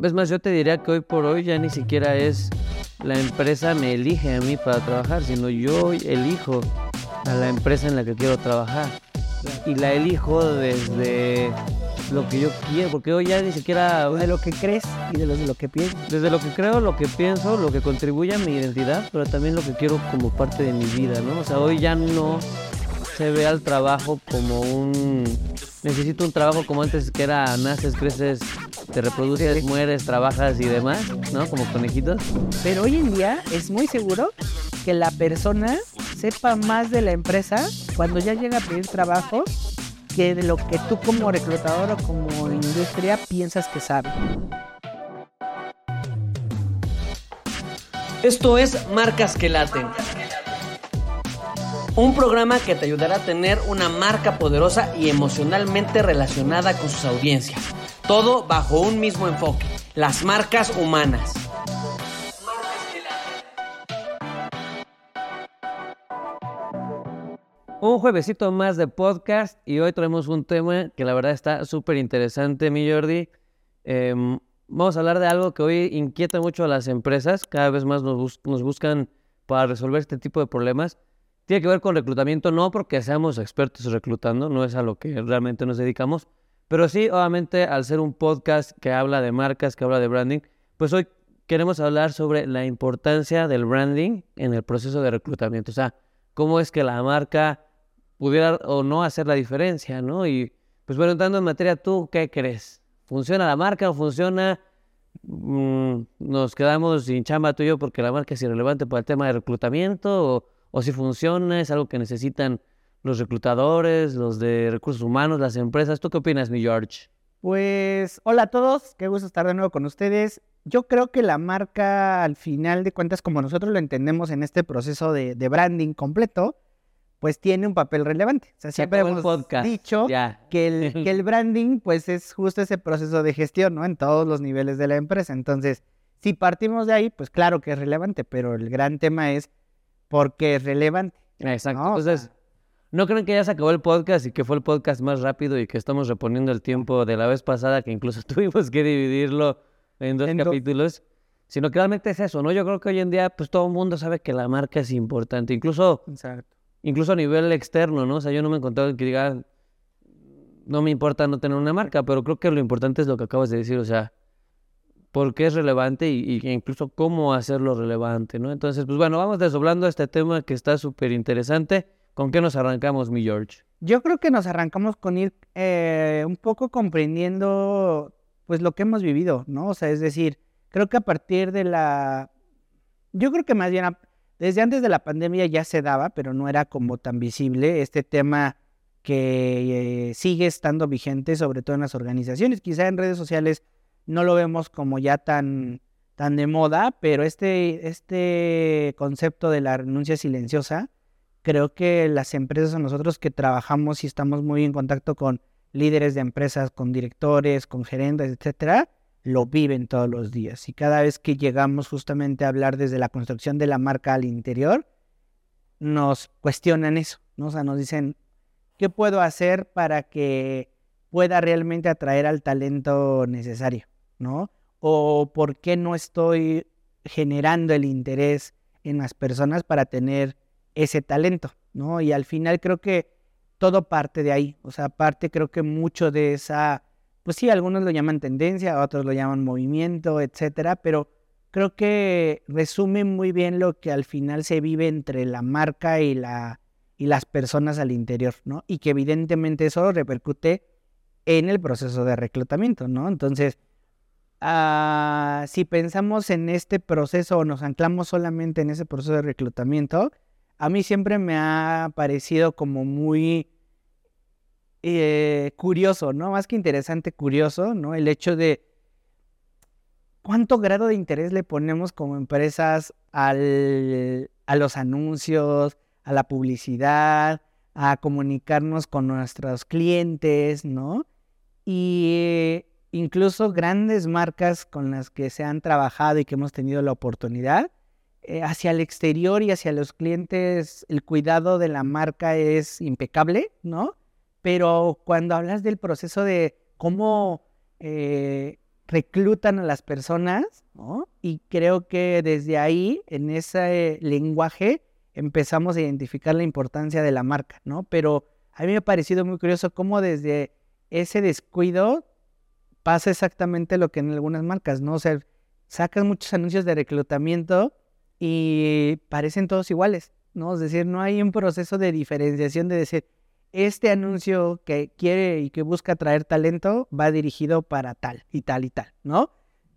Es más, yo te diría que hoy por hoy ya ni siquiera es la empresa me elige a mí para trabajar, sino yo elijo a la empresa en la que quiero trabajar. Y la elijo desde lo que yo quiero, porque hoy ya ni siquiera... De lo que crees y de lo, que piensas. Desde lo que creo, lo que pienso, lo que contribuye a mi identidad, pero también lo que quiero como parte de mi vida, ¿no? O sea, hoy ya no se ve al trabajo como un... Necesito un trabajo como antes que era naces, creces, te reproduces, mueres, trabajas y demás, ¿no? Como conejitos. Pero hoy en día es muy seguro que la persona sepa más de la empresa cuando ya llega a pedir trabajo que de lo que tú como reclutador o como industria piensas que sabe. Esto es Marcas que Laten. Un programa que te ayudará a tener una marca poderosa y emocionalmente relacionada con sus audiencias. Todo bajo un mismo enfoque, las marcas humanas. Un juevesito más de podcast y hoy traemos un tema que la verdad está súper interesante, mi Jordi. Em, vamos a hablar de algo que hoy inquieta mucho a las empresas, cada vez más nos, nos buscan para resolver este tipo de problemas. Tiene que ver con reclutamiento, no porque seamos expertos reclutando, no es a lo que realmente nos dedicamos, pero sí, obviamente, al ser un podcast que habla de marcas, que habla de branding, pues hoy queremos hablar sobre la importancia del branding en el proceso de reclutamiento. O sea, cómo es que la marca pudiera o no hacer la diferencia, ¿no? Y pues bueno, entrando en materia, ¿tú qué crees? ¿Funciona la marca o funciona? Mm, ¿Nos quedamos sin chamba tú y yo porque la marca es irrelevante para el tema de reclutamiento? ¿O, o si funciona? ¿Es algo que necesitan los reclutadores, los de recursos humanos, las empresas. ¿Tú qué opinas, mi George? Pues hola a todos, qué gusto estar de nuevo con ustedes. Yo creo que la marca, al final de cuentas, como nosotros lo entendemos en este proceso de, branding completo, pues tiene un papel relevante. O sea, siempre hemos dicho que, el, que el branding, pues es justo ese proceso de gestión, ¿no? En todos los niveles de la empresa. Entonces, si partimos de ahí, pues claro que es relevante, pero el gran tema es por qué es relevante. Exacto. Entonces, ¿No creen que ya se acabó el podcast y que fue el podcast más rápido y que estamos reponiendo el tiempo de la vez pasada que incluso tuvimos que dividirlo en dos capítulos? Sino que realmente es eso, ¿no? Yo creo que hoy en día pues todo el mundo sabe que la marca es importante, incluso, incluso a nivel externo, ¿no? O sea, yo no me he encontrado que diga, no me importa no tener una marca, pero creo que lo importante es lo que acabas de decir, o sea, por qué es relevante y, y incluso cómo hacerlo relevante, ¿no? Entonces, pues bueno, vamos desdoblando este tema que está súper interesante. ¿Con qué nos arrancamos, mi George? Yo creo que nos arrancamos con ir eh, un poco comprendiendo pues lo que hemos vivido, ¿no? O sea, es decir, creo que a partir de la... Yo creo que más bien desde antes de la pandemia ya se daba, pero no era como tan visible este tema que eh, sigue estando vigente, sobre todo en las organizaciones. Quizá en redes sociales no lo vemos como ya tan, tan de moda, pero este, este concepto de la renuncia silenciosa creo que las empresas o nosotros que trabajamos y estamos muy en contacto con líderes de empresas, con directores, con gerentes, etcétera, lo viven todos los días. Y cada vez que llegamos justamente a hablar desde la construcción de la marca al interior, nos cuestionan eso, ¿no? O sea, nos dicen, ¿qué puedo hacer para que pueda realmente atraer al talento necesario, ¿no? O por qué no estoy generando el interés en las personas para tener ese talento, ¿no? Y al final creo que todo parte de ahí, o sea, parte creo que mucho de esa, pues sí, algunos lo llaman tendencia, otros lo llaman movimiento, etcétera, pero creo que resume muy bien lo que al final se vive entre la marca y la y las personas al interior, ¿no? Y que evidentemente eso repercute en el proceso de reclutamiento, ¿no? Entonces, ah, si pensamos en este proceso o nos anclamos solamente en ese proceso de reclutamiento, a mí siempre me ha parecido como muy eh, curioso, ¿no? Más que interesante, curioso, ¿no? El hecho de cuánto grado de interés le ponemos como empresas al, a los anuncios, a la publicidad, a comunicarnos con nuestros clientes, ¿no? Y incluso grandes marcas con las que se han trabajado y que hemos tenido la oportunidad, eh, hacia el exterior y hacia los clientes el cuidado de la marca es impecable, ¿no? Pero cuando hablas del proceso de cómo, eh, reclutan a las personas, ¿no? Y creo que desde ahí, en ese lenguaje, empezamos a identificar la importancia de la marca, ¿no? Pero a mí me ha parecido muy curioso cómo desde ese descuido pasa exactamente lo que en algunas marcas, ¿no? O sea, sacan muchos anuncios de reclutamiento y parecen todos iguales, ¿no? Es decir, no hay un proceso de diferenciación de decir, este anuncio que quiere y que busca traer talento va dirigido para tal y tal y tal, ¿no?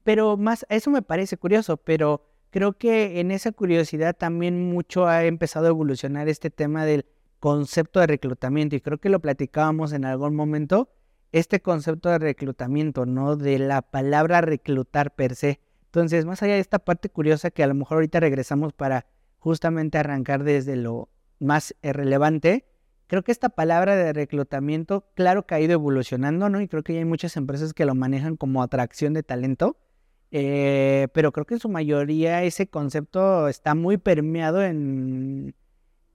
Pero más, eso me parece curioso, pero creo que en esa curiosidad también mucho ha empezado a evolucionar este tema del concepto de reclutamiento y creo que lo platicábamos en algún momento, este concepto de reclutamiento, ¿no? De la palabra reclutar per se. Entonces, más allá de esta parte curiosa que a lo mejor ahorita regresamos para justamente arrancar desde lo más relevante, Creo que esta palabra de reclutamiento, claro que ha ido evolucionando, ¿no? Y creo que ya hay muchas empresas que lo manejan como atracción de talento, eh, pero creo que en su mayoría ese concepto está muy permeado en,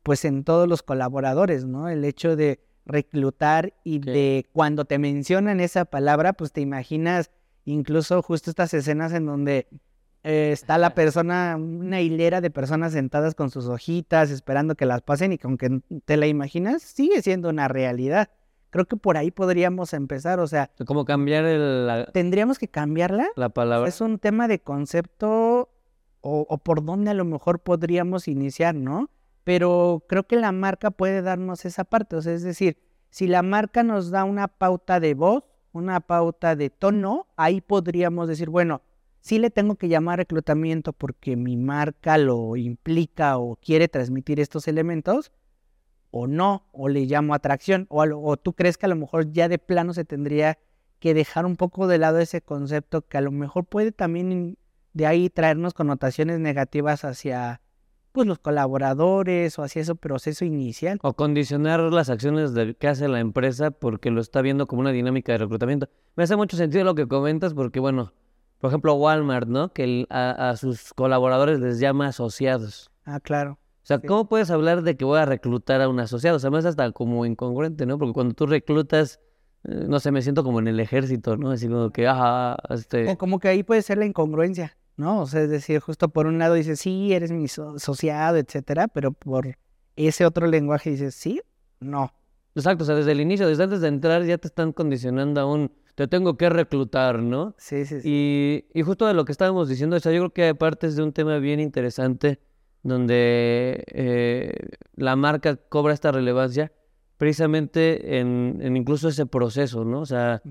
pues en todos los colaboradores, ¿no? El hecho de reclutar y de cuando te mencionan esa palabra, pues te imaginas incluso justo estas escenas en donde eh, está la persona, una hilera de personas sentadas con sus hojitas, esperando que las pasen y aunque te la imaginas, sigue siendo una realidad. Creo que por ahí podríamos empezar, o sea... ¿Cómo cambiar el...? ¿Tendríamos que cambiarla? La palabra. Es un tema de concepto o, o por dónde a lo mejor podríamos iniciar, ¿no? Pero creo que la marca puede darnos esa parte, o sea, es decir, si la marca nos da una pauta de voz, una pauta de tono, ahí podríamos decir, bueno, sí le tengo que llamar reclutamiento porque mi marca lo implica o quiere transmitir estos elementos, o no, o le llamo atracción, o, o tú crees que a lo mejor ya de plano se tendría que dejar un poco de lado ese concepto que a lo mejor puede también de ahí traernos connotaciones negativas hacia pues los colaboradores o hacia ese proceso inicial. O condicionar las acciones de, que hace la empresa porque lo está viendo como una dinámica de reclutamiento. Me hace mucho sentido lo que comentas porque bueno, por ejemplo, Walmart, ¿no? Que a, sus colaboradores les llama asociados. Ah, claro. O sea, ¿cómo puedes hablar de que voy a reclutar a un asociado? O sea, me es hasta como incongruente, ¿no? Porque cuando tú reclutas, eh, no sé, me siento como en el ejército, ¿no? Así como que, ajá, este... O como que ahí puede ser la incongruencia, ¿no? O sea, es decir, justo por un lado dices, sí, eres mi asociado, etcétera, pero por ese otro lenguaje dices, sí, no. Exacto, o sea, desde el inicio, desde antes de entrar ya te están condicionando a un te tengo que reclutar, ¿no? Sí, sí, sí. Y, justo de lo que estábamos diciendo, o sea, yo creo que hay partes de un tema bien interesante donde eh, la marca cobra esta relevancia precisamente en, incluso ese proceso, ¿no? O sea,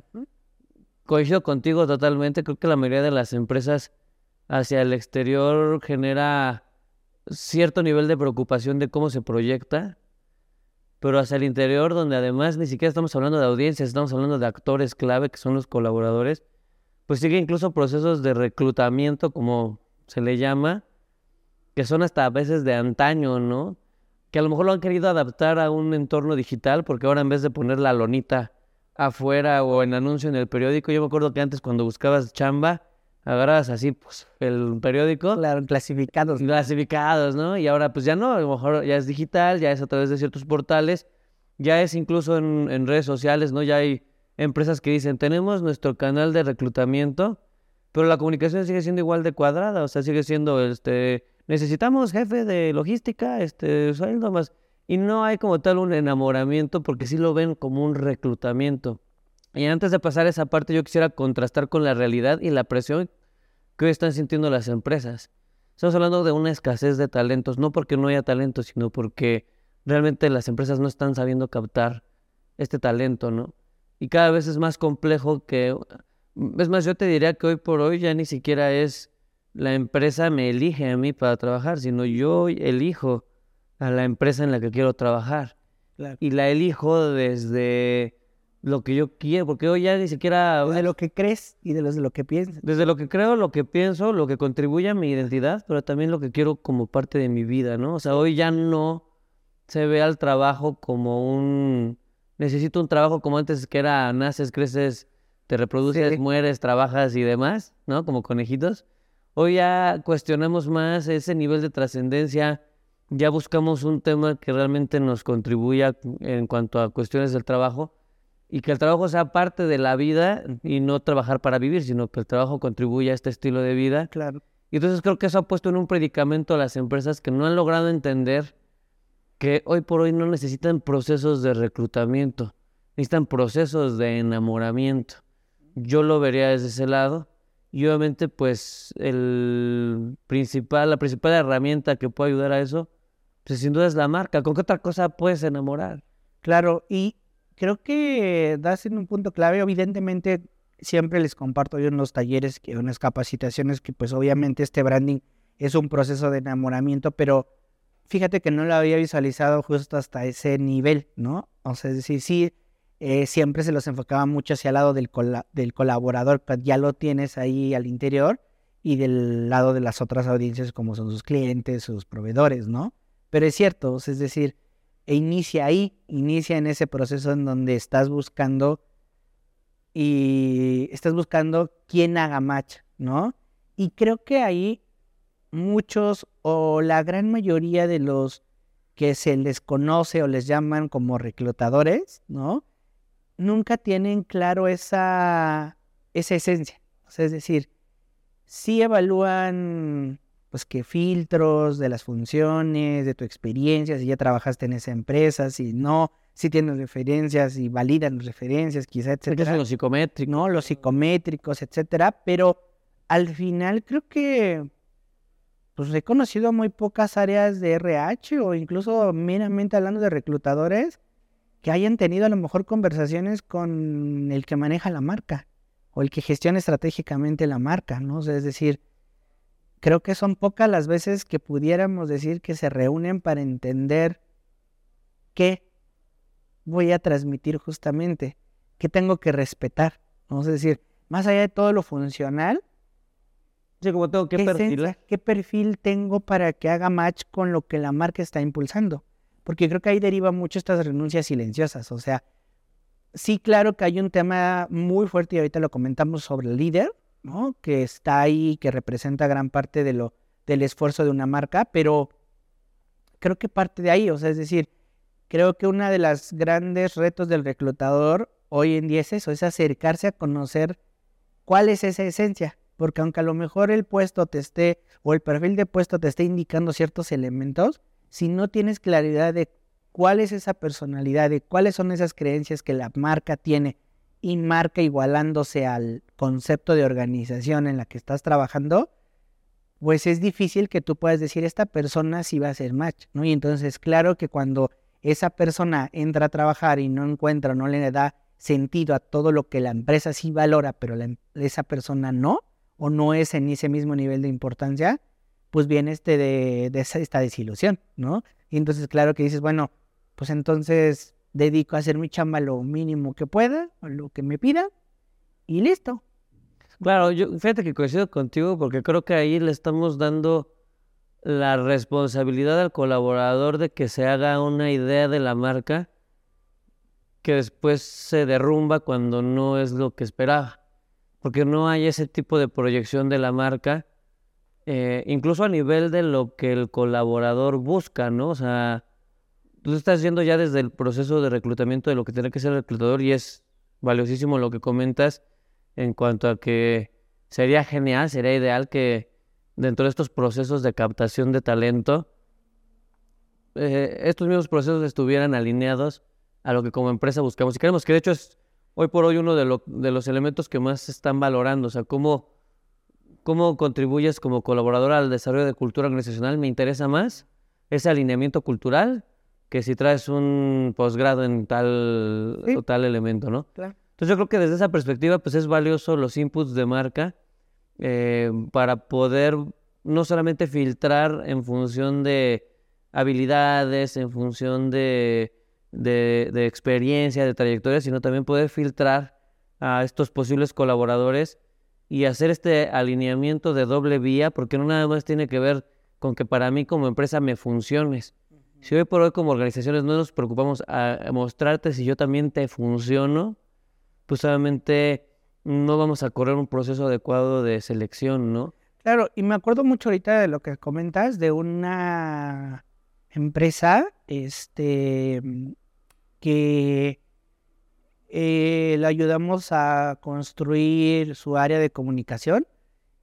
coincido contigo totalmente, creo que la mayoría de las empresas hacia el exterior genera cierto nivel de preocupación de cómo se proyecta pero hacia el interior, donde además ni siquiera estamos hablando de audiencias, estamos hablando de actores clave que son los colaboradores, pues sigue incluso procesos de reclutamiento, como se le llama, que son hasta a veces de antaño, ¿no? Que a lo mejor lo han querido adaptar a un entorno digital, porque ahora en vez de poner la lonita afuera o en anuncio en el periódico, yo me acuerdo que antes cuando buscabas chamba, agarras así, pues, el periódico. Claro, clasificados. Clasificados, ¿no? Y ahora, pues ya no, a lo mejor ya es digital, ya es a través de ciertos portales, ya es incluso en, redes sociales, ¿no? Ya hay empresas que dicen, tenemos nuestro canal de reclutamiento, pero la comunicación sigue siendo igual de cuadrada, o sea, sigue siendo, este, necesitamos jefe de logística, este, sueldo más. Y no hay como tal un enamoramiento porque sí lo ven como un reclutamiento. Y antes de pasar a esa parte, yo quisiera contrastar con la realidad y la presión que hoy están sintiendo las empresas. Estamos hablando de una escasez de talentos, no porque no haya talento, sino porque realmente las empresas no están sabiendo captar este talento, ¿no? Y cada vez es más complejo que... Es más, yo te diría que hoy por hoy ya ni siquiera es la empresa me elige a mí para trabajar, sino yo elijo a la empresa en la que quiero trabajar. Y la elijo desde lo que yo quiero, porque hoy ya ni siquiera... De lo que crees y de lo que piensas. Desde lo que creo, lo que pienso, lo que contribuye a mi identidad, pero también lo que quiero como parte de mi vida, ¿no? O sea, hoy ya no se ve al trabajo como un... Necesito un trabajo como antes que era naces, creces, te reproduces, mueres, trabajas y demás, ¿no? Como conejitos. Hoy ya cuestionamos más ese nivel de trascendencia, ya buscamos un tema que realmente nos contribuya en cuanto a cuestiones del trabajo y que el trabajo sea parte de la vida y no trabajar para vivir, sino que el trabajo contribuya a este estilo de vida. Claro. Y entonces creo que eso ha puesto en un predicamento a las empresas que no han logrado entender que hoy por hoy no necesitan procesos de reclutamiento, necesitan procesos de enamoramiento. Yo lo vería desde ese lado. Y obviamente, pues, el principal, la principal herramienta que puede ayudar a eso, pues sin duda es la marca. ¿Con qué otra cosa puedes enamorar? Claro, y creo que das en un punto clave. Evidentemente, siempre les comparto yo en los talleres, que en capacitaciones, que pues obviamente este branding es un proceso de enamoramiento, pero fíjate que no lo había visualizado justo hasta ese nivel, ¿no? O sea, es decir, sí, eh, siempre se los enfocaba mucho hacia el lado del, del colaborador, pues ya lo tienes ahí al interior, y del lado de las otras audiencias como son sus clientes, sus proveedores, ¿no? Pero es cierto, es decir, e inicia ahí, inicia en ese proceso en donde estás buscando y estás buscando quién haga match, ¿no? Y creo que ahí muchos o la gran mayoría de los que se les conoce o les llaman como reclutadores, ¿no? nunca tienen claro esa, esa esencia. es decir, sí evalúan pues qué filtros de las funciones, de tu experiencia, si ya trabajaste en esa empresa, si no, si tienes referencias y validan referencias, quizá, etcétera. Los psicométricos. No, los psicométricos, etcétera, pero al final creo que pues he conocido muy pocas áreas de RH o incluso meramente hablando de reclutadores que hayan tenido a lo mejor conversaciones con el que maneja la marca o el que gestiona estratégicamente la marca, ¿no? es decir, creo que son pocas las veces que pudiéramos decir que se reúnen para entender qué voy a transmitir justamente, qué tengo que respetar, ¿no? es decir, más allá de todo lo funcional, como tengo que ¿qué, ¿qué perfil tengo para que haga match con lo que la marca está impulsando? porque creo que ahí deriva mucho estas renuncias silenciosas. O sea, sí, claro que hay un tema muy fuerte y ahorita lo comentamos sobre el líder, ¿no? Que está ahí, que representa gran parte de lo, del esfuerzo de una marca, pero creo que parte de ahí, o sea, es decir, creo que uno de los grandes retos del reclutador hoy en día es eso, es acercarse a conocer cuál es esa esencia, porque aunque a lo mejor el puesto te esté, o el perfil de puesto te esté indicando ciertos elementos, si no tienes claridad de cuál es esa personalidad, de cuáles son esas creencias que la marca tiene y marca igualándose al concepto de organización en la que estás trabajando, pues es difícil que tú puedas decir esta persona sí va a ser match, ¿no? Y entonces claro que cuando esa persona entra a trabajar y no encuentra, no le da sentido a todo lo que la empresa sí valora, pero esa persona no, o no es en ese mismo nivel de importancia, pues viene este de, esta desilusión, ¿no? Y entonces, claro que dices, bueno, pues entonces dedico a hacer mi chamba lo mínimo que pueda, lo que me pida, y listo. Claro, yo fíjate que coincido contigo porque creo que ahí le estamos dando la responsabilidad al colaborador de que se haga una idea de la marca que después se derrumba cuando no es lo que esperaba. Porque no hay ese tipo de proyección de la marca eh, incluso a nivel de lo que el colaborador busca, ¿no? O sea, tú estás yendo ya desde el proceso de reclutamiento de lo que tiene que ser reclutador y es valiosísimo lo que comentas en cuanto a que sería genial, sería ideal que dentro de estos procesos de captación de talento, eh, estos mismos procesos estuvieran alineados a lo que como empresa buscamos y queremos, que de hecho es hoy por hoy uno de, de los elementos que más se están valorando, o sea, cómo cómo contribuyes como colaborador al desarrollo de cultura organizacional, me interesa más ese alineamiento cultural que si traes un posgrado en tal o tal elemento, ¿no? Claro. Entonces yo creo que desde esa perspectiva pues es valioso los inputs de marca eh, para poder no solamente filtrar en función de habilidades, en función de, de, de experiencia, de trayectoria, sino también poder filtrar a estos posibles colaboradores y hacer este alineamiento de doble vía, porque no nada más tiene que ver con que para mí como empresa me funciones. Si hoy por hoy como organizaciones no nos preocupamos a, mostrarte si yo también te funciono, pues obviamente no vamos a correr un proceso adecuado de selección, ¿no? Claro, y me acuerdo mucho ahorita de lo que comentas de una empresa este que eh, le ayudamos a construir su área de comunicación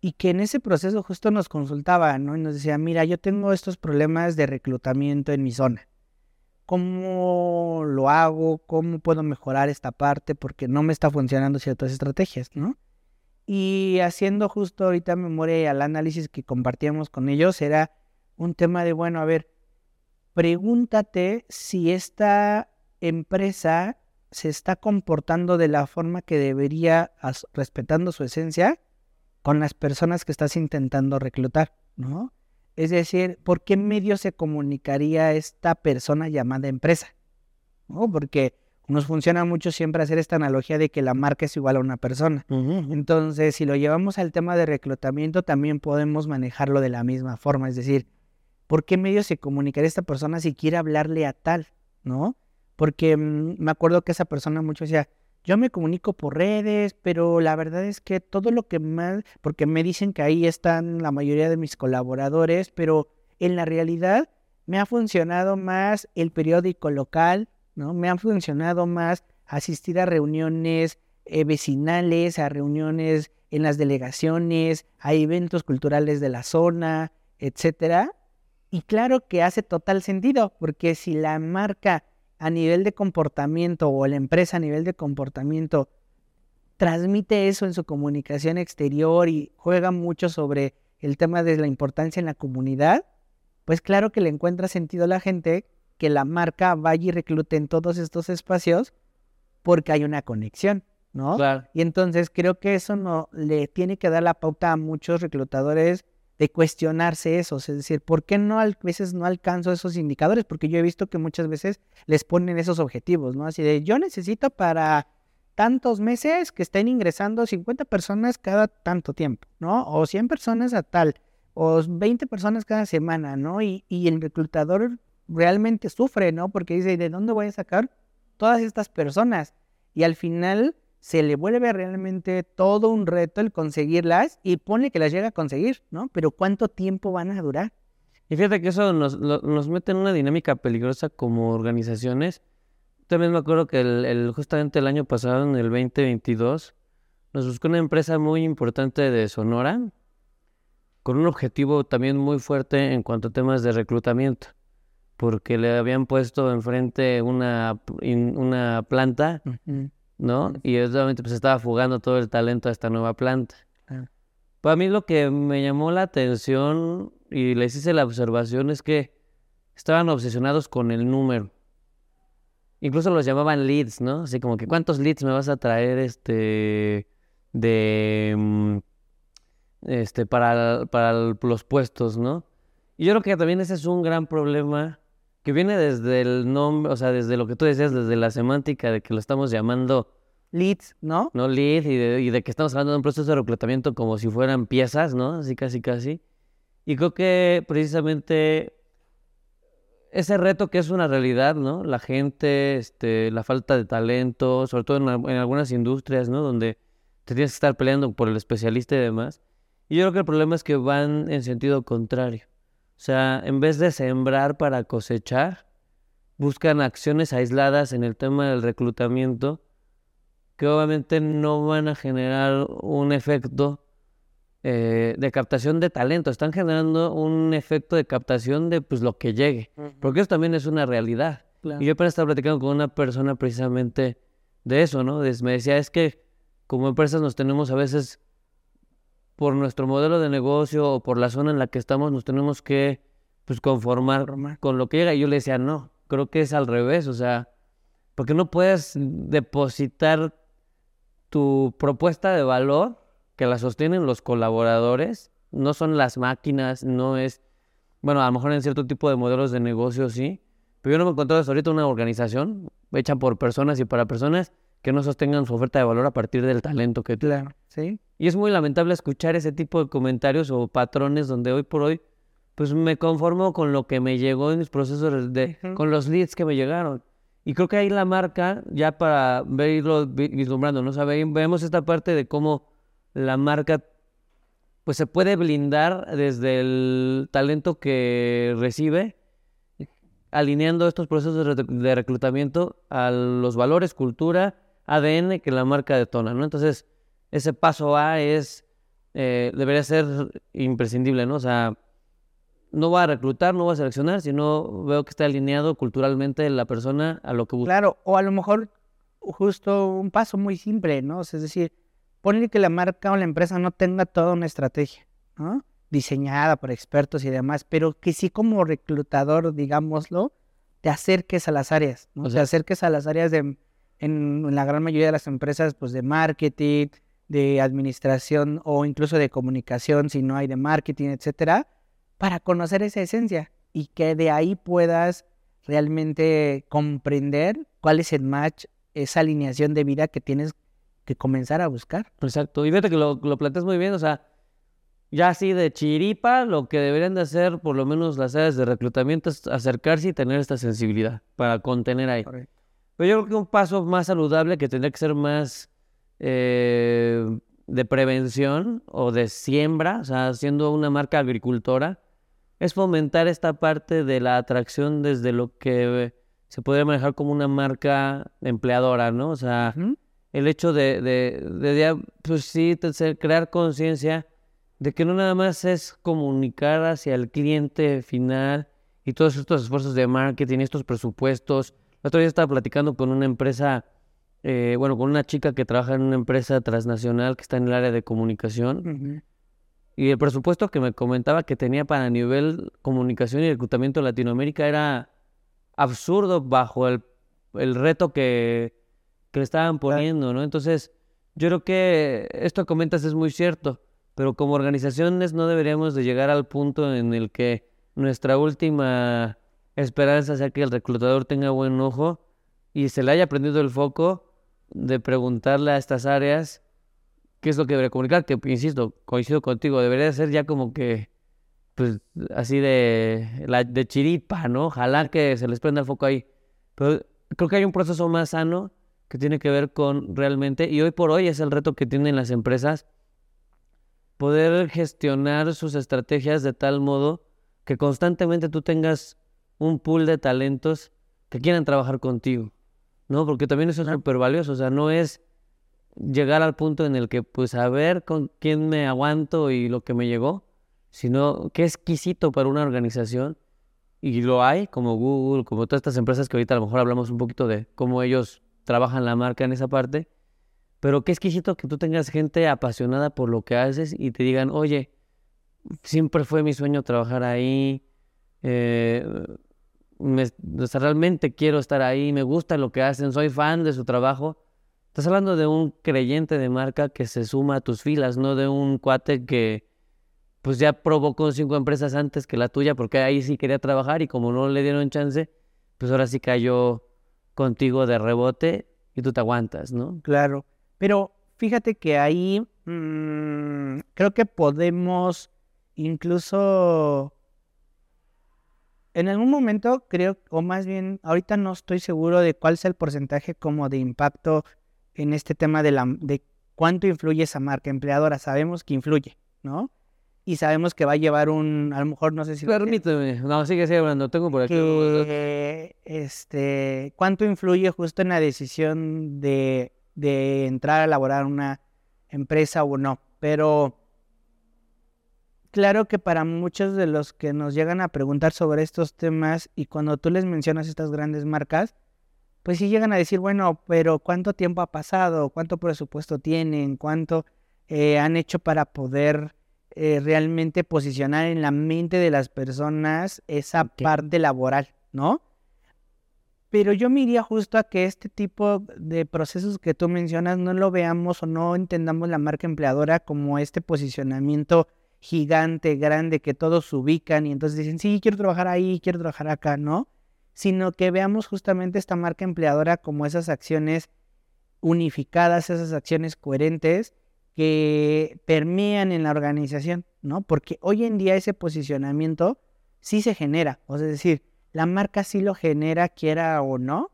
y que en ese proceso justo nos consultaba, ¿no? Y nos decía, mira, yo tengo estos problemas de reclutamiento en mi zona. ¿Cómo lo hago? ¿Cómo puedo mejorar esta parte? Porque no me está funcionando ciertas estrategias, ¿no? Y haciendo justo ahorita memoria y al análisis que compartíamos con ellos, era un tema de, bueno, a ver, pregúntate si esta empresa se está comportando de la forma que debería, respetando su esencia, con las personas que estás intentando reclutar, ¿no? Es decir, ¿por qué medio se comunicaría esta persona llamada empresa? ¿No? Porque nos funciona mucho siempre hacer esta analogía de que la marca es igual a una persona. Entonces, si lo llevamos al tema de reclutamiento, también podemos manejarlo de la misma forma. Es decir, ¿por qué medio se comunicaría esta persona si quiere hablarle a tal? ¿No? Porque mm, me acuerdo que esa persona mucho decía, yo me comunico por redes, pero la verdad es que todo lo que más, porque me dicen que ahí están la mayoría de mis colaboradores, pero en la realidad me ha funcionado más el periódico local, ¿no? Me ha funcionado más asistir a reuniones eh, vecinales, a reuniones en las delegaciones, a eventos culturales de la zona, etcétera. Y claro que hace total sentido, porque si la marca a nivel de comportamiento o la empresa a nivel de comportamiento transmite eso en su comunicación exterior y juega mucho sobre el tema de la importancia en la comunidad, pues claro que le encuentra sentido a la gente que la marca vaya y reclute en todos estos espacios porque hay una conexión, ¿no? Y entonces creo que eso no le tiene que dar la pauta a muchos reclutadores de cuestionarse eso, es decir, ¿por qué no a veces no alcanzo esos indicadores? Porque yo he visto que muchas veces les ponen esos objetivos, ¿no? Así de, yo necesito para tantos meses que estén ingresando 50 personas cada tanto tiempo, ¿no? O 100 personas a tal, o 20 personas cada semana, ¿no? Y, y el reclutador realmente sufre, ¿no? Porque dice, ¿de dónde voy a sacar todas estas personas? Y al final se le vuelve realmente todo un reto el conseguirlas y pone que las llega a conseguir, ¿no? Pero ¿cuánto tiempo van a durar? Y fíjate que eso nos, nos mete en una dinámica peligrosa como organizaciones. También me acuerdo que el, justamente el año pasado, en el 2022, nos buscó una empresa muy importante de Sonora, con un objetivo también muy fuerte en cuanto a temas de reclutamiento, porque le habían puesto enfrente una, una planta ¿no? Y obviamente pues estaba fugando todo el talento a esta nueva planta. Para mí lo que me llamó la atención y les hice la observación es que estaban obsesionados con el número. Incluso los llamaban leads, ¿no? Así como que cuántos leads me vas a traer este de mm, este para, para los puestos, ¿no? Y yo creo que también ese es un gran problema que viene desde el nombre, o sea, desde lo que tú decías, desde la semántica de que lo estamos llamando leads, ¿no? No leads y de, y de que estamos hablando de un proceso de reclutamiento como si fueran piezas, ¿no? Así casi casi. Y creo que precisamente ese reto que es una realidad, ¿no? La gente, este, la falta de talento, sobre todo en, en, algunas industrias, ¿no? Donde te tienes que estar peleando por el especialista y demás. Y yo creo que el problema es que van en sentido contrario. O sea, en vez de sembrar para cosechar, buscan acciones aisladas en el tema del reclutamiento que obviamente no van a generar un efecto eh, de captación de talento, están generando un efecto de captación de pues lo que llegue, porque eso también es una realidad. Y yo apenas estaba platicando con una persona precisamente de eso, ¿no? me decía, es que como empresas nos tenemos a veces por nuestro modelo de negocio o por la zona en la que estamos, nos tenemos que pues conformar con lo que llega. Y yo le decía, no, creo que es al revés, o sea, porque no puedes depositar tu propuesta de valor que la sostienen los colaboradores, no son las máquinas, no es, bueno, a lo mejor en cierto tipo de modelos de negocio sí, pero yo no me encontrado hasta ahorita una organización hecha por personas y para personas que no sostengan su oferta de valor a partir del talento que tienen. ¿sí? Y es muy lamentable escuchar ese tipo de comentarios o patrones donde hoy por hoy pues me conformo con lo que me llegó en mis procesos de, con los leads que me llegaron. Y creo que ahí la marca, ya para verlo vislumbrando, ¿no? O vemos esta parte de cómo la marca pues se puede blindar desde el talento que recibe, alineando estos procesos de reclutamiento a los valores, cultura, ADN que la marca detona, ¿no? Entonces, ese paso A es, eh, debería ser imprescindible, ¿no? O sea, no va a reclutar, no va a seleccionar, sino veo que está alineado culturalmente la persona a lo que busca. Claro, o a lo mejor justo un paso muy simple, ¿no? es decir, ponle que la marca o la empresa no tenga toda una estrategia, ¿no? Diseñada por expertos y demás, pero que sí como reclutador, digámoslo, te acerques a las áreas, ¿no? O sea, te acerques a las áreas de, en, en, la gran mayoría de las empresas, pues de marketing, de administración o incluso de comunicación, si no hay de marketing, etcétera, para conocer esa esencia y que de ahí puedas realmente comprender cuál es el match, esa alineación de vida que tienes que comenzar a buscar. Exacto. Y fíjate que lo, lo planteas muy bien, o sea, ya así de chiripa, lo que deberían de hacer, por lo menos las áreas de reclutamiento, es acercarse y tener esta sensibilidad para contener ahí. Pero yo creo que un paso más saludable que tendría que ser más eh, de prevención o de siembra, o sea, siendo una marca agricultora, es fomentar esta parte de la atracción desde lo que se podría manejar como una marca empleadora, ¿no? O sea, el hecho de, de, pues sí, crear conciencia de que no nada más es comunicar hacia el cliente final y todos estos esfuerzos de marketing, estos presupuestos. El otro día estaba platicando con una empresa, eh, bueno, con una chica que trabaja en una empresa transnacional que está en el área de comunicación. Y el presupuesto que me comentaba que tenía para nivel comunicación y reclutamiento de Latinoamérica era absurdo bajo el, el reto que, que le estaban poniendo, ¿no? Entonces, yo creo que esto que comentas es muy cierto, pero como organizaciones no deberíamos de llegar al punto en el que nuestra última esperanza sea que el reclutador tenga buen ojo y se le haya prendido el foco de preguntarle a estas áreas qué es lo que debería comunicar, que insisto, coincido contigo, debería ser ya como que, pues, así de, la, de chiripa, ¿no? Ojalá que se les prenda el foco ahí. Pero creo que hay un proceso más sano que tiene que ver con realmente, y hoy por hoy es el reto que tienen las empresas, poder gestionar sus estrategias de tal modo que constantemente tú tengas un pool de talentos que quieran trabajar contigo, ¿no? Porque también eso es súper valioso, o sea, no es llegar al punto en el que, pues, a ver con quién me aguanto y lo que me llegó, sino qué exquisito para una organización, y lo hay, como Google, como todas estas empresas que ahorita a lo mejor hablamos un poquito de cómo ellos trabajan la marca en esa parte, pero qué exquisito que tú tengas gente apasionada por lo que haces y te digan, oye, siempre fue mi sueño trabajar ahí, eh, realmente quiero estar ahí, me gusta lo que hacen, soy fan de su trabajo Estás hablando de un creyente de marca que se suma a tus filas, no de un cuate que pues ya probó con cinco empresas antes que la tuya porque ahí sí quería trabajar y como no le dieron chance, pues ahora sí cayó contigo de rebote y tú te aguantas, ¿no? Claro, pero fíjate que ahí mm, creo que podemos incluso en algún momento creo, o más bien ahorita no estoy seguro de cuál es el porcentaje como de impacto en este tema de, la, de cuánto influye esa marca empleadora. Sabemos que influye, ¿no? Y sabemos que va a llevar un, a lo mejor no sé si... Permíteme, no, sigue, sigue hablando, tengo por aquí. Que, este, cuánto influye justo en la decisión de, de entrar a elaborar una empresa o no. Pero claro que para muchos de los que nos llegan a preguntar sobre estos temas y cuando tú les mencionas estas grandes marcas, pues sí llegan a decir, bueno, pero ¿cuánto tiempo ha pasado? ¿Cuánto presupuesto tienen? ¿Cuánto eh, han hecho para poder eh, realmente posicionar en la mente de las personas esa parte laboral, ¿no? Pero yo me iría justo a que este tipo de procesos que tú mencionas no lo veamos o no entendamos la marca empleadora como este posicionamiento gigante, grande, que todos ubican y entonces dicen, sí, quiero trabajar ahí, quiero trabajar acá, ¿no? sino que veamos justamente esta marca empleadora como esas acciones unificadas, esas acciones coherentes que permean en la organización, ¿no? Porque hoy en día ese posicionamiento sí se genera, o sea, es decir, la marca sí lo genera, quiera o no,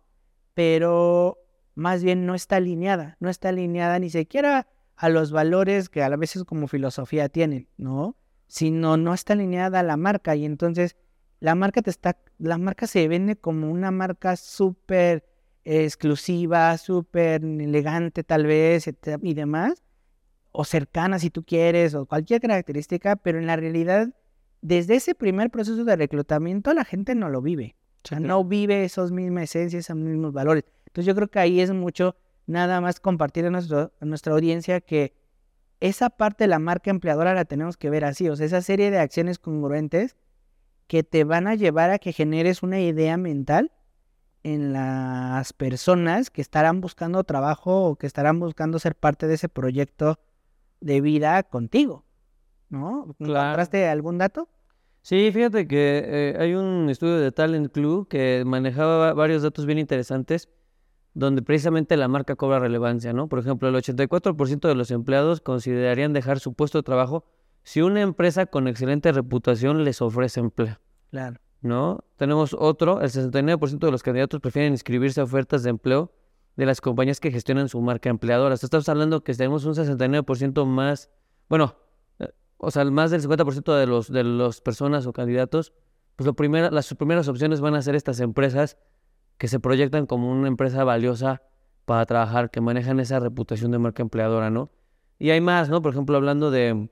pero más bien no está alineada, no está alineada ni siquiera a los valores que a veces como filosofía tienen, ¿no? Sino no está alineada a la marca y entonces la marca te está, la marca se vende como una marca súper exclusiva, súper elegante tal vez y demás, o cercana si tú quieres, o cualquier característica, pero en la realidad, desde ese primer proceso de reclutamiento, la gente no lo vive. O sea, no vive esos mismas esencias, esos mismos valores. Entonces yo creo que ahí es mucho nada más compartir a, nuestro, a nuestra audiencia que esa parte de la marca empleadora la tenemos que ver así, o sea, esa serie de acciones congruentes que te van a llevar a que generes una idea mental en las personas que estarán buscando trabajo o que estarán buscando ser parte de ese proyecto de vida contigo, ¿no? ¿Encontraste algún dato? Sí, fíjate que eh, hay un estudio de Talent Club que manejaba varios datos bien interesantes donde precisamente la marca cobra relevancia, ¿no? Por ejemplo, el 84% de los empleados considerarían dejar su puesto de trabajo si una empresa con excelente reputación les ofrece empleo. Claro. ¿No? Tenemos otro, el 69% de los candidatos prefieren inscribirse a ofertas de empleo de las compañías que gestionan su marca empleadora. Estamos hablando que tenemos un 69% más, bueno, eh, o sea, más del 50% de los de las personas o candidatos, pues lo primero, las primeras opciones van a ser estas empresas que se proyectan como una empresa valiosa para trabajar, que manejan esa reputación de marca empleadora, ¿no? Y hay más, ¿no? Por ejemplo, hablando de,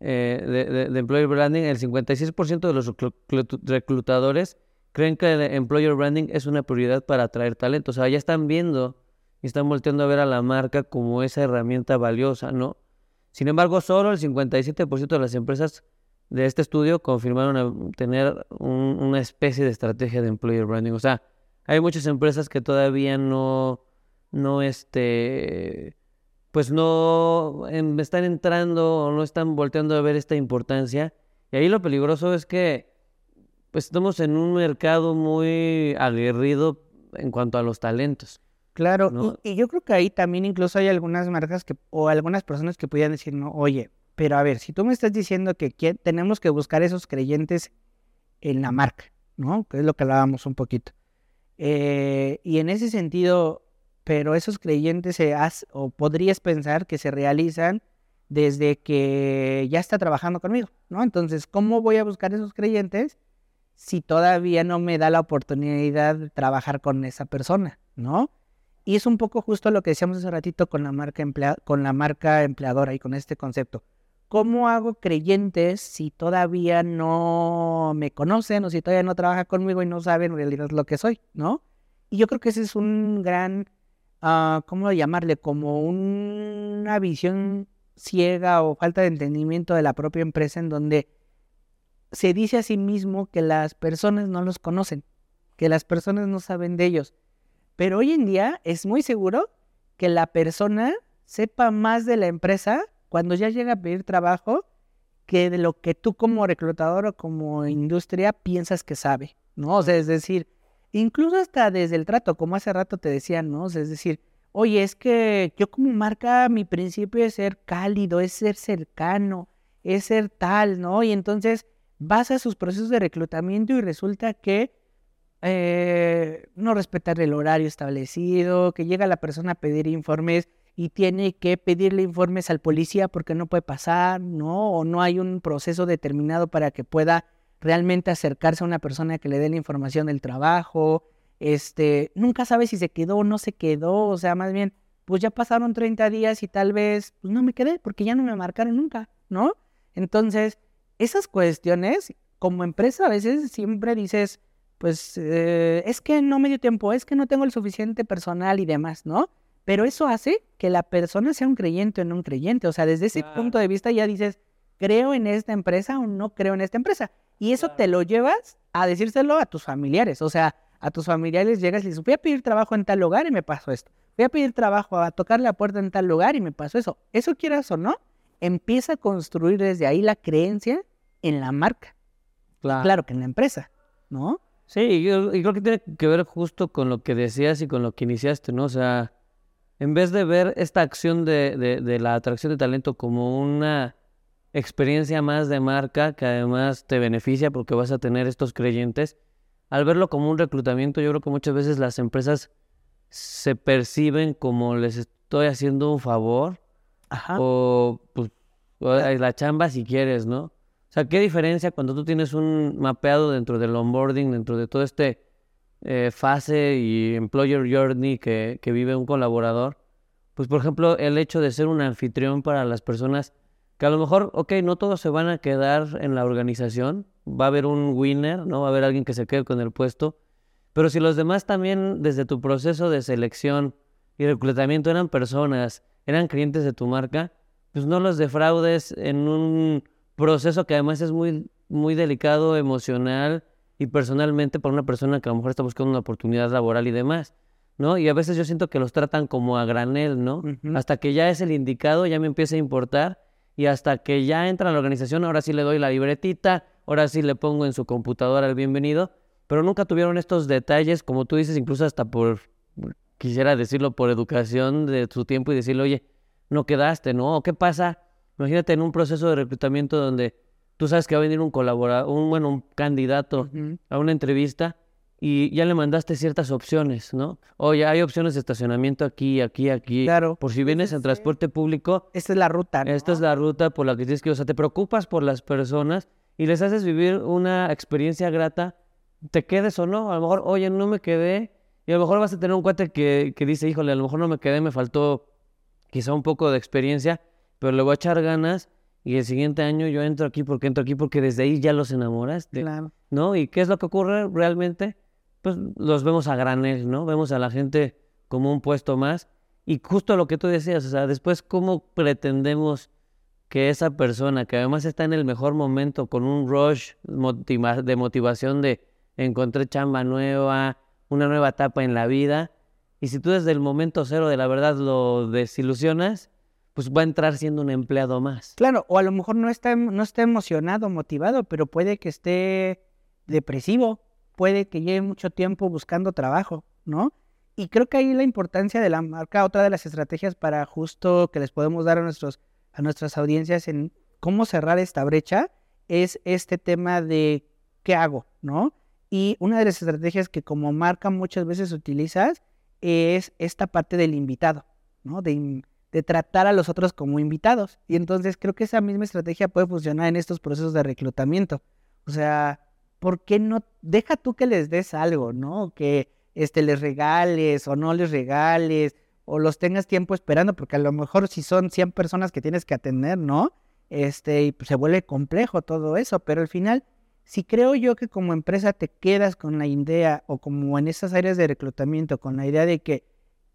eh, de, employer branding, el 56% de los reclutadores creen que el employer branding es una prioridad para atraer talento. O sea, ya están viendo y están volteando a ver a la marca como esa herramienta valiosa, ¿no? Sin embargo, solo el 57% de las empresas de este estudio confirmaron tener una especie de estrategia de employer branding. O sea, hay muchas empresas que todavía no, no, este, pues no están entrando o no están volteando a ver esta importancia. Y ahí lo peligroso es que, pues estamos en un mercado muy aguerrido en cuanto a los talentos. Claro, y, y, yo creo que ahí también incluso hay algunas marcas que, o algunas personas que pudieran decir, no, oye, pero a ver, si tú me estás diciendo que tenemos que buscar esos creyentes en la marca, ¿no? Que es lo que hablábamos un poquito. Eh, y en ese sentido, pero esos creyentes se has, o podrías pensar que se realizan desde que ya está trabajando conmigo, ¿no? Entonces, ¿cómo voy a buscar esos creyentes si todavía no me da la oportunidad de trabajar con esa persona, ¿no? Y es un poco justo lo que decíamos hace ratito con la marca, con la marca empleadora y con este concepto. ¿Cómo hago creyentes si todavía no me conocen o si todavía no trabaja conmigo y no saben en realidad lo que soy, ¿no? Y yo creo que ese es un gran, uh, ¿cómo llamarle? Como una visión ciega o falta de entendimiento de la propia empresa en donde se dice a sí mismo que las personas no los conocen, que las personas no saben de ellos. Pero hoy en día es muy seguro que la persona sepa más de la empresa cuando ya llega a pedir trabajo que de lo que tú como reclutador o como industria piensas que sabe, ¿no? O sea, es decir, incluso hasta desde el trato, como hace rato te decía, ¿no? Es decir, oye, es que yo como marca mi principio es ser cálido, es ser cercano, es ser tal, ¿no? Y entonces vas a sus procesos de reclutamiento y resulta que eh, no respetar el horario establecido, que llega la persona a pedir informes y tiene que pedirle informes al policía porque no puede pasar, ¿no? O no hay un proceso determinado para que pueda realmente acercarse a una persona que le dé la información del trabajo. Este, nunca sabe si se quedó o no se quedó, o sea, más bien, pues ya pasaron 30 días y tal vez, pues no me quedé porque ya no me marcaron nunca, ¿no? Entonces, esas cuestiones, como empresa a veces siempre dices, pues eh, es que no me dio tiempo, es que no tengo el suficiente personal y demás, ¿no? Pero eso hace que la persona sea un creyente o no un creyente. O sea, desde ese punto de vista ya dices, creo en esta empresa o no creo en esta empresa. Y eso te lo llevas a decírselo a tus familiares. O sea, a tus familiares llegas y dices, voy a pedir trabajo en tal lugar y me pasó esto. Voy a pedir trabajo a tocar la puerta en tal lugar y me pasó eso. Eso quieras o no, empieza a construir desde ahí la creencia en la marca. Claro, que en la empresa, ¿no? Sí, y creo que tiene que ver justo con lo que decías y con lo que iniciaste, ¿no? O sea, en vez de ver esta acción de, de, la atracción de talento como una experiencia más de marca que además te beneficia porque vas a tener estos creyentes, al verlo como un reclutamiento, yo creo que muchas veces las empresas se perciben como les estoy haciendo un favor o pues la chamba si quieres, ¿no? O sea, ¿qué diferencia cuando tú tienes un mapeado dentro del onboarding, dentro de todo este eh, fase y employer journey que, que vive un colaborador, pues por ejemplo el hecho de ser un anfitrión para las personas que a lo mejor, ok, no todos se van a quedar en la organización, va a haber un winner, ¿no? Va a haber alguien que se quede con el puesto, pero si los demás también desde tu proceso de selección y reclutamiento eran personas, eran clientes de tu marca, pues no los defraudes en un proceso que además es muy, muy delicado emocional y personalmente para una persona que a lo mejor está buscando una oportunidad laboral y demás, ¿no? Y a veces yo siento que los tratan como a granel, ¿no? Hasta que ya es el indicado, ya me empieza a importar y hasta que ya entra a la organización, ahora sí le doy la libretita, ahora sí le pongo en su computadora el bienvenido, pero nunca tuvieron estos detalles, como tú dices, incluso hasta por, quisiera decirlo, por educación de su tiempo y decirle, oye, no quedaste, ¿no? ¿Qué pasa? Imagínate en un proceso de reclutamiento donde tú sabes que va a venir un colaborador, un, bueno, un candidato a una entrevista y ya le mandaste ciertas opciones, ¿no? Oye, hay opciones de estacionamiento aquí, aquí, aquí. Claro. Por si vienes en transporte público. Esta es la ruta, ¿no? Esta es la ruta por la que tienes que ir. O sea, te preocupas por las personas y les haces vivir una experiencia grata, te quedes o no. A lo mejor, oye, no me quedé. Y a lo mejor vas a tener un cuate que, que dice, híjole, a lo mejor no me quedé, me faltó quizá un poco de experiencia, pero le voy a echar ganas y el siguiente año yo entro aquí porque entro aquí porque desde ahí ya los enamoraste. Claro. ¿No? ¿Y qué es lo que ocurre realmente? Pues los vemos a granel, ¿no? Vemos a la gente como un puesto más. Y justo lo que tú decías, o sea, después, ¿cómo pretendemos que esa persona, que además está en el mejor momento, con un rush de motivación de encontré chamba nueva, una nueva etapa en la vida, y si tú desde el momento cero de la verdad lo desilusionas, pues va a entrar siendo un empleado más. Claro, o a lo mejor no está, no está emocionado, motivado, pero puede que esté depresivo, puede que lleve mucho tiempo buscando trabajo, ¿no? Y creo que ahí la importancia de la marca, otra de las estrategias para justo que les podemos dar a, nuestros, a nuestras audiencias en cómo cerrar esta brecha, es este tema de qué hago, ¿no? Y una de las estrategias que como marca muchas veces utilizas es esta parte del invitado, ¿no? De, tratar a los otros como invitados. Y entonces creo que esa misma estrategia puede funcionar en estos procesos de reclutamiento. O sea, ¿por qué no? Deja tú que les des algo, ¿no? Que este, les regales o no les regales o los tengas tiempo esperando, porque a lo mejor si son 100 personas que tienes que atender, ¿no? Este, y se vuelve complejo todo eso, pero al final si creo yo que como empresa te quedas con la idea o como en esas áreas de reclutamiento, con la idea de que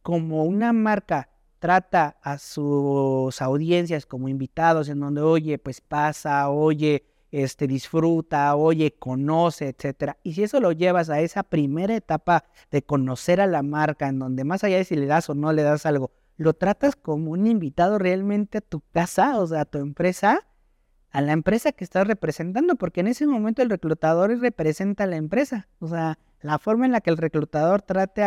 como una marca trata a sus audiencias como invitados en donde, oye, pues pasa, oye, este, disfruta, oye, conoce, etcétera. Y si eso lo llevas a esa primera etapa de conocer a la marca, en donde más allá de si le das o no le das algo, lo tratas como un invitado realmente a tu casa, o sea, a tu empresa, a la empresa que estás representando, porque en ese momento el reclutador representa a la empresa. O sea, la forma en la que el reclutador trate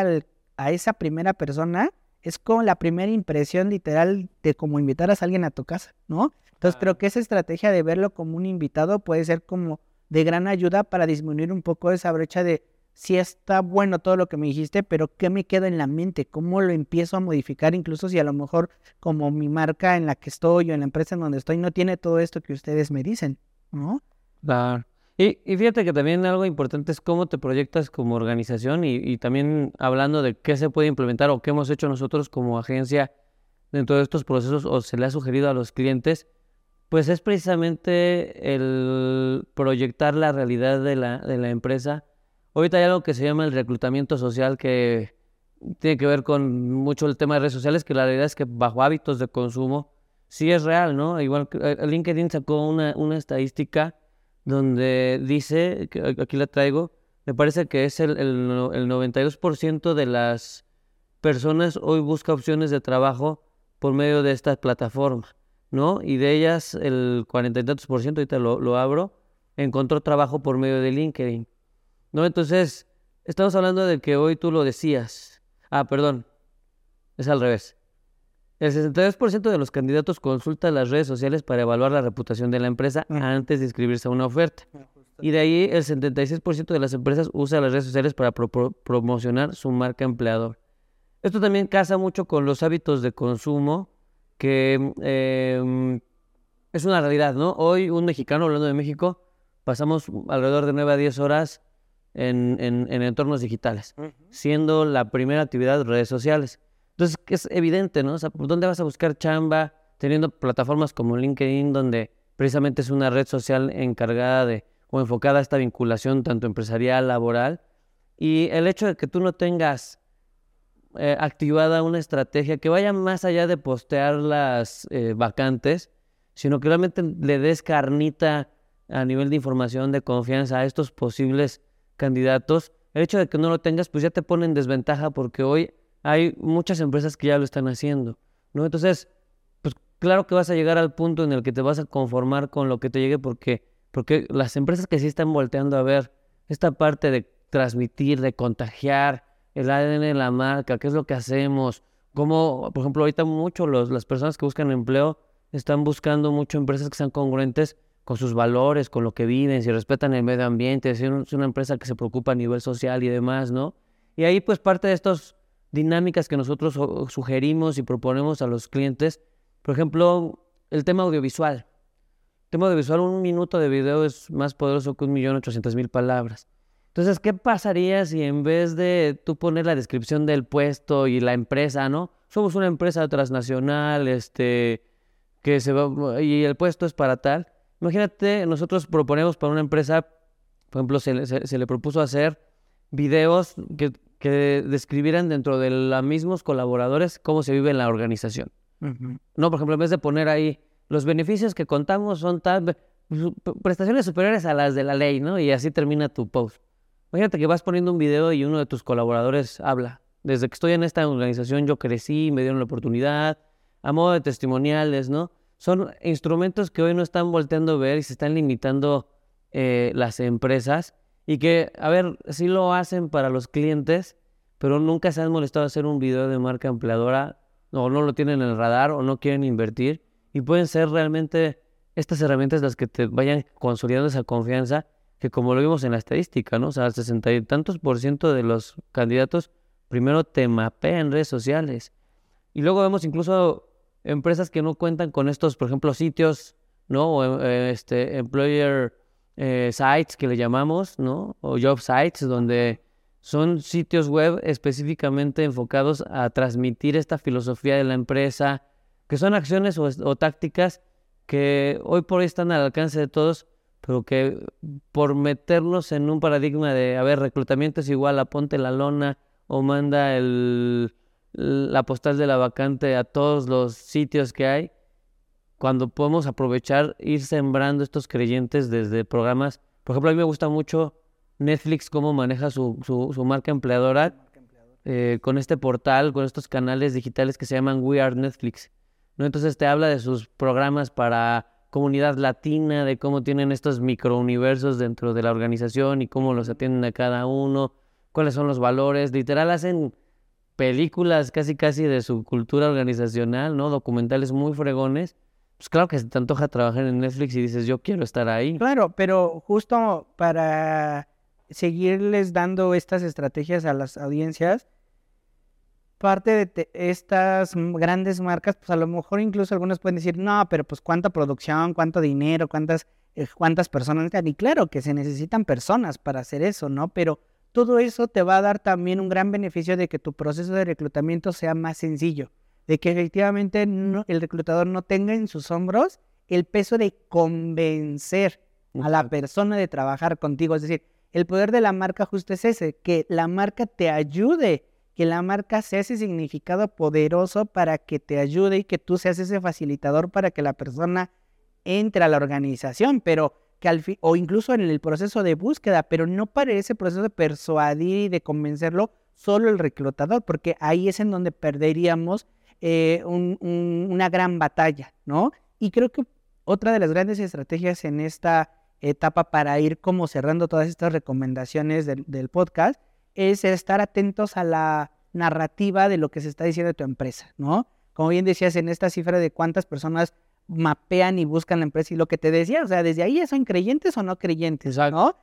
a esa primera persona es como la primera impresión literal de como invitar a alguien a tu casa, ¿no? Entonces creo que esa estrategia de verlo como un invitado puede ser como de gran ayuda para disminuir un poco esa brecha de si está bueno todo lo que me dijiste, pero ¿qué me queda en la mente? ¿Cómo lo empiezo a modificar? Incluso si a lo mejor como mi marca en la que estoy o en la empresa en donde estoy no tiene todo esto que ustedes me dicen, ¿no? Claro. Y, fíjate que también algo importante es cómo te proyectas como organización y, y, también hablando de qué se puede implementar o qué hemos hecho nosotros como agencia dentro de estos procesos o se le ha sugerido a los clientes, pues es precisamente el proyectar la realidad de la, de la empresa Ahorita hay algo que se llama el reclutamiento social que tiene que ver con mucho el tema de redes sociales, que la realidad es que bajo hábitos de consumo sí es real, ¿no? Igual eh, LinkedIn sacó una, una estadística donde dice, que aquí la traigo, me parece que es el, el, el 92% de las personas hoy busca opciones de trabajo por medio de esta plataforma, ¿no? Y de ellas el 40 y tantos por ciento, ahorita lo, lo abro, encontró trabajo por medio de LinkedIn. ¿no? Entonces, estamos hablando de que hoy tú lo decías. Ah, perdón, es al revés. El 62% de los candidatos consulta las redes sociales para evaluar la reputación de la empresa antes de inscribirse a una oferta. Ah, y de ahí el 76% de las empresas usa las redes sociales para promocionar su marca empleador. Esto también casa mucho con los hábitos de consumo, que em, es una realidad, ¿no? Hoy un mexicano, hablando de México, pasamos alrededor de 9 a 10 horas en, en, en entornos digitales, siendo la primera actividad redes sociales. Entonces, es evidente, ¿no? O sea, ¿dónde vas a buscar chamba teniendo plataformas como LinkedIn, donde precisamente es una red social encargada de o enfocada a esta vinculación tanto empresarial, laboral? Y el hecho de que tú no tengas eh, activada una estrategia que vaya más allá de postear las eh, vacantes, sino que realmente le des carnita a nivel de información, de confianza a estos posibles candidatos. El hecho de que no lo tengas, pues ya te pone en desventaja porque hoy hay muchas empresas que ya lo están haciendo, ¿no? Entonces, pues claro que vas a llegar al punto en el que te vas a conformar con lo que te llegue porque, porque las empresas que sí están volteando a ver esta parte de transmitir, de contagiar el ADN de la marca, qué es lo que hacemos, cómo, por ejemplo, ahorita mucho los, las personas que buscan empleo están buscando mucho empresas que sean congruentes con sus valores, con lo que viven, si respetan el medio ambiente, si es una empresa que se preocupa a nivel social y demás, ¿no? Y ahí pues parte de estas dinámicas que nosotros sugerimos y proponemos a los clientes, por ejemplo, el tema audiovisual. El tema audiovisual, un minuto de video es más poderoso que un millón ochocientos mil palabras. Entonces, ¿qué pasaría si en vez de tú poner la descripción del puesto y la empresa, ¿no? Somos una empresa transnacional, este, que se va, y el puesto es para tal. Imagínate, nosotros proponemos para una empresa, por ejemplo, se, se, le propuso hacer videos que, que, describieran dentro de los mismos colaboradores cómo se vive en la organización. No, por ejemplo, en vez de poner ahí los beneficios que contamos son tal, prestaciones superiores a las de la ley, ¿no? Y así termina tu post. Imagínate que vas poniendo un video y uno de tus colaboradores habla. Desde que estoy en esta organización yo crecí, me dieron la oportunidad, a modo de testimoniales, ¿no? Son instrumentos que hoy no están volteando a ver y se están limitando eh, las empresas y que, a ver, sí lo hacen para los clientes, pero nunca se han molestado hacer un video de marca empleadora o no lo tienen en el radar o no quieren invertir y pueden ser realmente estas herramientas las que te vayan consolidando esa confianza que como lo vimos en la estadística, ¿no? O sea, el sesenta y tantos por ciento de los candidatos primero te mapean redes sociales. Y luego vemos incluso empresas que no cuentan con estos, por ejemplo, sitios, ¿no? O eh, este, employer eh, sites que le llamamos, ¿no? O job sites, donde son sitios web específicamente enfocados a transmitir esta filosofía de la empresa, que son acciones o, o tácticas que hoy por hoy están al alcance de todos, pero que por meternos en un paradigma de, a ver, reclutamiento es igual a ponte la lona o manda el la postal de la vacante a todos los sitios que hay, cuando podemos aprovechar ir sembrando estos creyentes desde programas. Por ejemplo, a mí me gusta mucho Netflix, cómo maneja su, su, marca empleadora eh, con este portal, con estos canales digitales que se llaman We Are Netflix. ¿no? Entonces te habla de sus programas para comunidad latina, de cómo tienen estos microuniversos dentro de la organización y cómo los atienden a cada uno, cuáles son los valores. Literal hacen películas casi casi de su cultura organizacional, ¿no? Documentales muy fregones. Pues claro que se te antoja trabajar en Netflix y dices, yo quiero estar ahí. Claro, pero justo para seguirles dando estas estrategias a las audiencias, parte de estas grandes marcas, pues a lo mejor incluso algunos pueden decir, no, pero pues cuánta producción, cuánto dinero, cuántas, eh, cuántas personas. Y claro que se necesitan personas para hacer eso, ¿no? Pero todo eso te va a dar también un gran beneficio de que tu proceso de reclutamiento sea más sencillo, de que efectivamente el reclutador no tenga en sus hombros el peso de convencer a la persona de trabajar contigo. Es decir, el poder de la marca justo es ese, que la marca te ayude, que la marca sea ese significado poderoso para que te ayude y que tú seas ese facilitador para que la persona entre a la organización. Pero o incluso en el proceso de búsqueda, pero no para ese proceso de persuadir y de convencerlo solo el reclutador, porque ahí es en donde perderíamos eh, una gran batalla, ¿no? Y creo que otra de las grandes estrategias en esta etapa para ir como cerrando todas estas recomendaciones del, del podcast es estar atentos a la narrativa de lo que se está diciendo de tu empresa, ¿no? Como bien decías, en esta cifra de cuántas personas mapean y buscan la empresa y lo que te decía, o sea, desde ahí son creyentes o no creyentes, ¿no?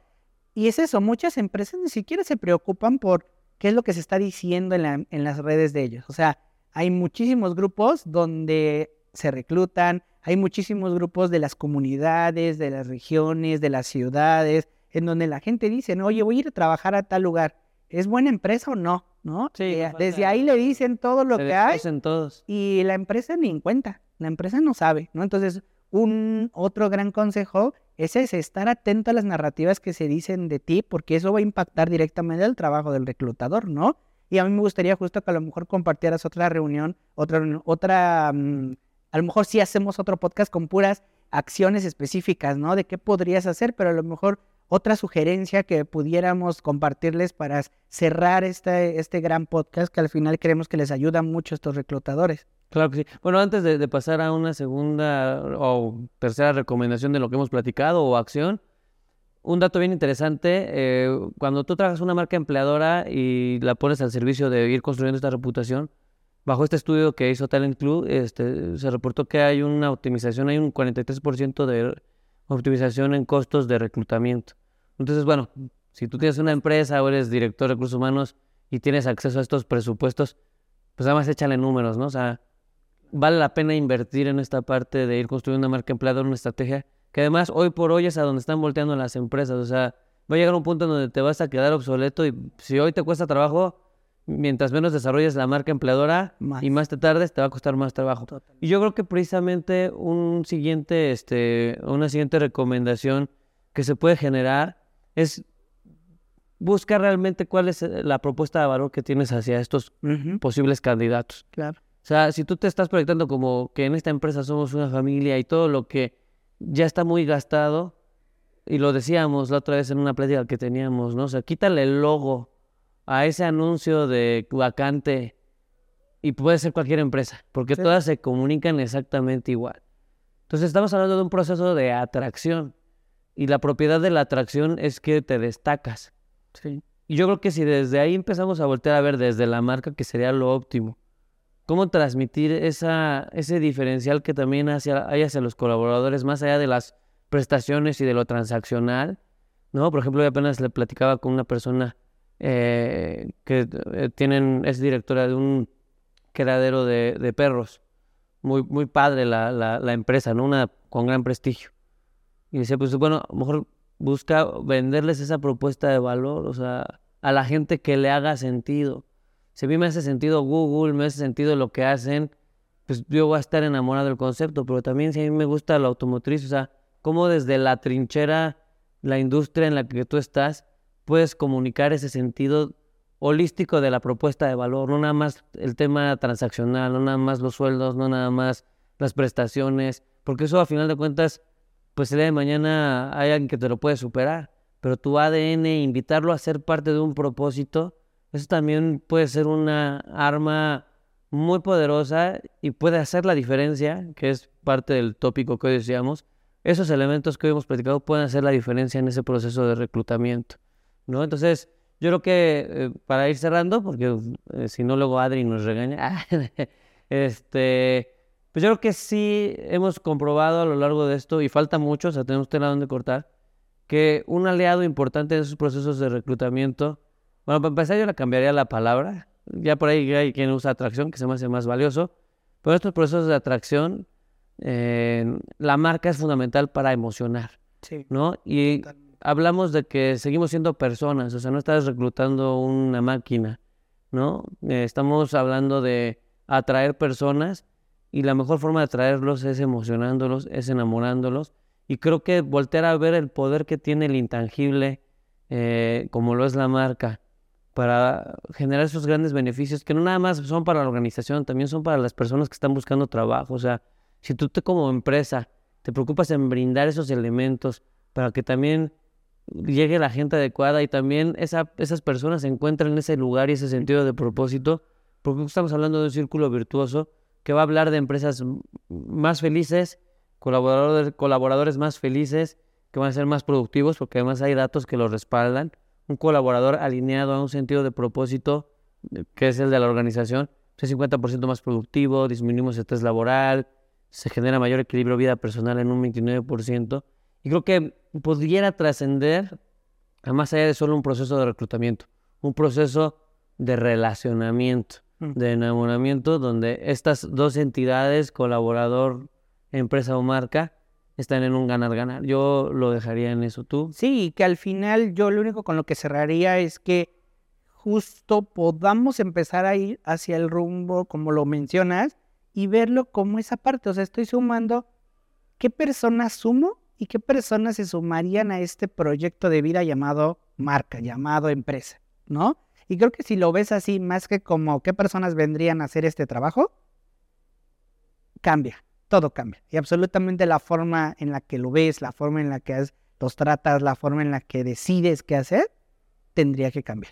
Y es eso, muchas empresas ni siquiera se preocupan por qué es lo que se está diciendo en, en las redes de ellos. O sea, hay muchísimos grupos donde se reclutan, hay muchísimos grupos de las comunidades, de las regiones, de las ciudades, en donde la gente dice, no, oye, voy a ir a trabajar a tal lugar. ¿Es buena empresa o no? ¿No? Sí, Eh, desde ahí le dicen todo lo Se que hay todos. y la empresa ni en cuenta, la empresa no sabe, ¿no? Entonces, un otro gran consejo es ese, estar atento a las narrativas que se dicen de ti, porque eso va a impactar directamente el trabajo del reclutador, ¿no? Y a mí me gustaría justo que a lo mejor compartieras otra reunión, otra, otra, mm, a lo mejor sí hacemos otro podcast con puras acciones específicas, ¿no? De qué podrías hacer, pero a lo mejor otra sugerencia que pudiéramos compartirles para cerrar este, este gran podcast que al final creemos que les ayuda mucho a estos reclutadores. Claro que sí. Bueno, antes de pasar a una segunda o tercera recomendación de lo que hemos platicado o acción, un dato bien interesante, eh, cuando tú trabajas una marca empleadora y la pones al servicio de ir construyendo esta reputación, bajo este estudio que hizo Talent Club, este, se reportó que hay una optimización, hay un 43% de optimización en costos de reclutamiento. Entonces, bueno, si tú tienes una empresa o eres director de recursos humanos y tienes acceso a estos presupuestos, pues además échale números, ¿no? O sea, vale la pena invertir en esta parte de ir construyendo una marca empleadora, una estrategia, que además hoy por hoy es a donde están volteando las empresas. O sea, va a llegar un punto en donde te vas a quedar obsoleto y si hoy te cuesta trabajo, mientras menos desarrolles la marca empleadora Más. y más te tardes, te va a costar más trabajo. Y yo creo que precisamente un siguiente, este, una siguiente recomendación que se puede generar es buscar realmente cuál es eh, la propuesta de valor que tienes hacia estos posibles candidatos. claro. O sea, si tú te estás proyectando como que en esta empresa somos una familia y todo lo que ya está muy gastado, y lo decíamos la otra vez en una plática que teníamos, ¿no? O sea, quítale el logo a ese anuncio de vacante y puede ser cualquier empresa, porque Sí. todas se comunican exactamente igual. Entonces estamos hablando de un proceso de atracción y la propiedad de la atracción es que te destacas. Sí. Y yo creo que si desde ahí empezamos a voltear a ver desde la marca, que sería lo óptimo, cómo transmitir esa, ese diferencial que también hacia, hay hacia los colaboradores, más allá de las prestaciones y de lo transaccional, ¿no? Por ejemplo, yo apenas le platicaba con una persona eh, que eh, tienen, es directora de un criadero de, de perros, muy, muy padre la, la, la empresa, ¿no? Una con gran prestigio. Y decía, pues bueno, a lo mejor busca venderles esa propuesta de valor, o sea, a la gente que le haga sentido. Si a mí me hace sentido Google, me hace sentido lo que hacen, pues yo voy a estar enamorado del concepto, pero también si a mí me gusta la automotriz, o sea, cómo desde la trinchera, la industria en la que tú estás, puedes comunicar ese sentido holístico de la propuesta de valor, no nada más el tema transaccional, no nada más los sueldos, no nada más las prestaciones, porque eso a final de cuentas, pues el día de mañana hay alguien que te lo puede superar, pero tu ADN, invitarlo a ser parte de un propósito, eso también puede ser una arma muy poderosa y puede hacer la diferencia, que es parte del tópico que hoy decíamos. Esos elementos que hoy hemos platicado pueden hacer la diferencia en ese proceso de reclutamiento, ¿no? Entonces, yo creo que eh, para ir cerrando, porque eh, si no luego Adri nos regaña, este, pues yo creo que sí hemos comprobado a lo largo de esto, y falta mucho, o sea, tenemos tela donde cortar, que un aliado importante en esos procesos de reclutamiento, bueno, para empezar yo le cambiaría la palabra, ya por ahí hay quien usa atracción, que se me hace más valioso, pero estos procesos de atracción, eh, la marca es fundamental para emocionar, Sí. ¿no? Y totalmente. hablamos de que seguimos siendo personas, o sea, no estás reclutando una máquina, ¿no? Eh, estamos hablando de atraer personas y la mejor forma de atraerlos es emocionándolos, es enamorándolos. Y creo que voltear a ver el poder que tiene el intangible, eh, como lo es la marca, para generar esos grandes beneficios que no nada más son para la organización, también son para las personas que están buscando trabajo. O sea, si tú te como empresa te preocupas en brindar esos elementos para que también llegue la gente adecuada y también esa, esas personas encuentren ese lugar y ese sentido de propósito, porque estamos hablando de un círculo virtuoso que va a hablar de empresas más felices, colaboradores, colaboradores más felices, que van a ser más productivos, porque además hay datos que los respaldan, un colaborador alineado a un sentido de propósito, eh, que es el de la organización, es 50% más productivo, disminuimos el estrés laboral, se genera mayor equilibrio vida personal en un 29%. Y creo que pudiera trascender a más allá de solo un proceso de reclutamiento, un proceso de relacionamiento, Mm. de enamoramiento, donde estas dos entidades, colaborador, empresa o marca, están en un ganar-ganar. Yo lo dejaría en eso, ¿tú? Sí, que al final yo lo único con lo que cerraría es que justo podamos empezar a ir hacia el rumbo, como lo mencionas, y verlo como esa parte. O sea, estoy sumando qué personas sumo y qué personas se sumarían a este proyecto de vida llamado marca, llamado empresa, ¿no? Y creo que si lo ves así, más que como qué personas vendrían a hacer este trabajo, cambia, todo cambia. Y absolutamente la forma en la que lo ves, la forma en la que los tratas, la forma en la que decides qué hacer, tendría que cambiar.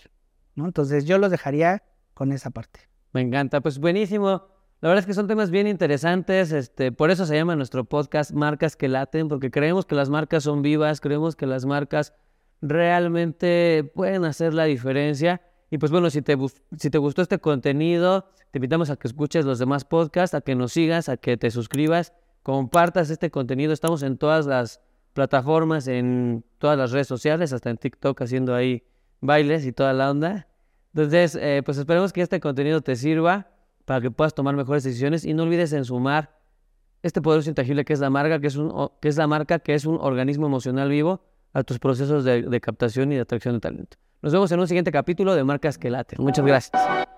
¿no? Entonces yo los dejaría con esa parte. Me encanta, pues buenísimo. La verdad es que son temas bien interesantes, este, por eso se llama nuestro podcast Marcas que laten, porque creemos que las marcas son vivas, creemos que las marcas realmente pueden hacer la diferencia. Y pues bueno, si te, si te gustó este contenido, te invitamos a que escuches los demás podcasts, a que nos sigas, a que te suscribas, compartas este contenido. Estamos en todas las plataformas, en todas las redes sociales, hasta en TikTok haciendo ahí bailes y toda la onda. Entonces, eh, pues esperemos que este contenido te sirva para que puedas tomar mejores decisiones y no olvides en sumar este poder intangible que es la marca, que es, un, la marca, que es un organismo emocional vivo a tus procesos de, de captación y de atracción de talento. Nos vemos en un siguiente capítulo de Marcas que Laten. Muchas gracias.